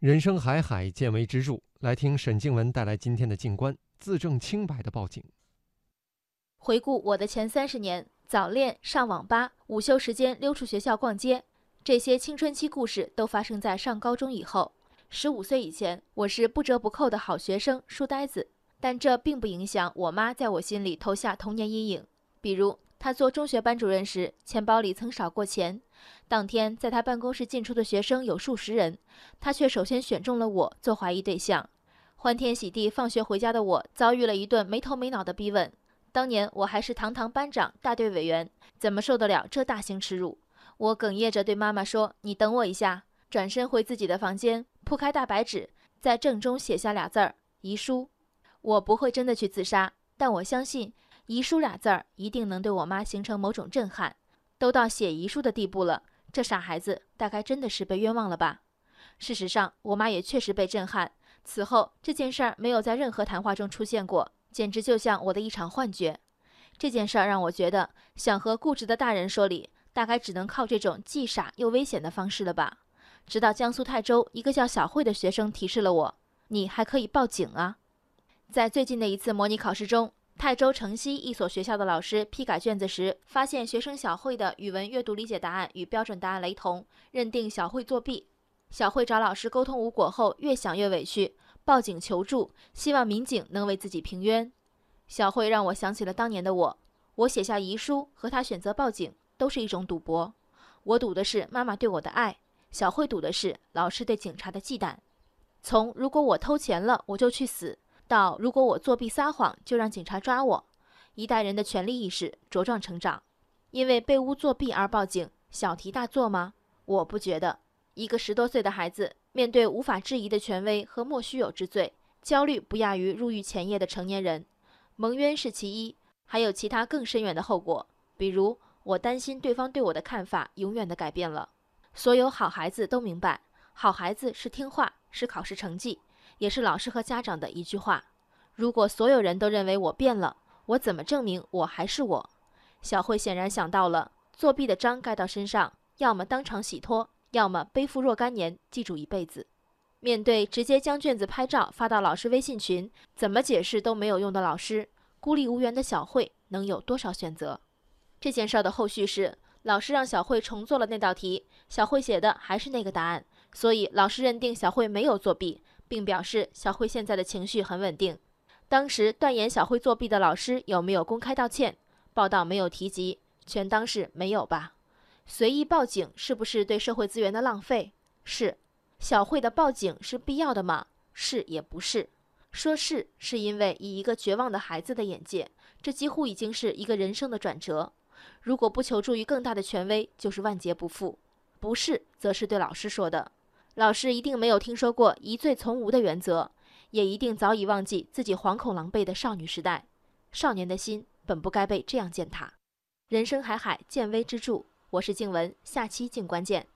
人生海海，见微知著。来听沈静文带来今天的静观：自证清白的报警。回顾我的前三十年，早恋、上网吧、午休时间溜出学校逛街，这些青春期故事都发生在上高中以后。十五岁以前，我是不折不扣的好学生、书呆子，但这并不影响我妈在我心里投下童年阴影。比如，他做中学班主任时，钱包里曾少过钱。当天，在他办公室进出的学生有数十人，他却首先选中了我做怀疑对象。欢天喜地放学回家的我，遭遇了一顿没头没脑的逼问。当年我还是堂堂班长、大队委员，怎么受得了这大型耻辱？我哽咽着对妈妈说：“你等我一下。”转身回自己的房间，铺开大白纸，在正中写下俩字儿：“遗书。”我不会真的去自杀，但我相信“遗书”俩字儿一定能对我妈形成某种震撼。都到写遗书的地步了。这傻孩子大概真的是被冤枉了吧？事实上，我妈也确实被震撼。此后，这件事儿没有在任何谈话中出现过，简直就像我的一场幻觉。这件事儿让我觉得，想和固执的大人说理，大概只能靠这种既傻又危险的方式了吧。直到江苏泰州一个叫小慧的学生提示了我：“你还可以报警啊！”在最近的一次模拟考试中。泰州城西一所学校的老师批改卷子时，发现学生小慧的语文阅读理解答案与标准答案雷同，认定小慧作弊。小慧找老师沟通无果后，越想越委屈，报警求助，希望民警能为自己平冤。小慧让我想起了当年的我，我写下遗书和她选择报警，都是一种赌博。我赌的是妈妈对我的爱，小慧赌的是老师对警察的忌惮。从如果我偷钱了，我就去死。到如果我作弊撒谎，就让警察抓我。一代人的权利意识茁壮成长，因为被诬作弊而报警，小题大做吗？我不觉得。一个十多岁的孩子面对无法质疑的权威和莫须有之罪，焦虑不亚于入狱前夜的成年人。蒙冤是其一，还有其他更深远的后果，比如我担心对方对我的看法永远的改变了。所有好孩子都明白，好孩子是听话，是考试成绩。也是老师和家长的一句话：如果所有人都认为我变了，我怎么证明我还是我？小慧显然想到了，作弊的章盖到身上，要么当场洗脱，要么背负若干年，记住一辈子。面对直接将卷子拍照发到老师微信群，怎么解释都没有用的老师，孤立无援的小慧能有多少选择？这件事的后续是，老师让小慧重做了那道题，小慧写的还是那个答案，所以老师认定小慧没有作弊。并表示小慧现在的情绪很稳定。当时断言小慧作弊的老师有没有公开道歉？报道没有提及，全当是没有吧。随意报警是不是对社会资源的浪费？是。小慧的报警是必要的吗？是也不是。说是是因为以一个绝望的孩子的眼界，这几乎已经是一个人生的转折。如果不求助于更大的权威，就是万劫不复。不是，则是对老师说的。老师一定没有听说过疑罪从无的原则，也一定早已忘记自己惶恐狼狈的少女时代。少年的心本不该被这样践踏。人生海海，见微知著。我是静文，下期静观见。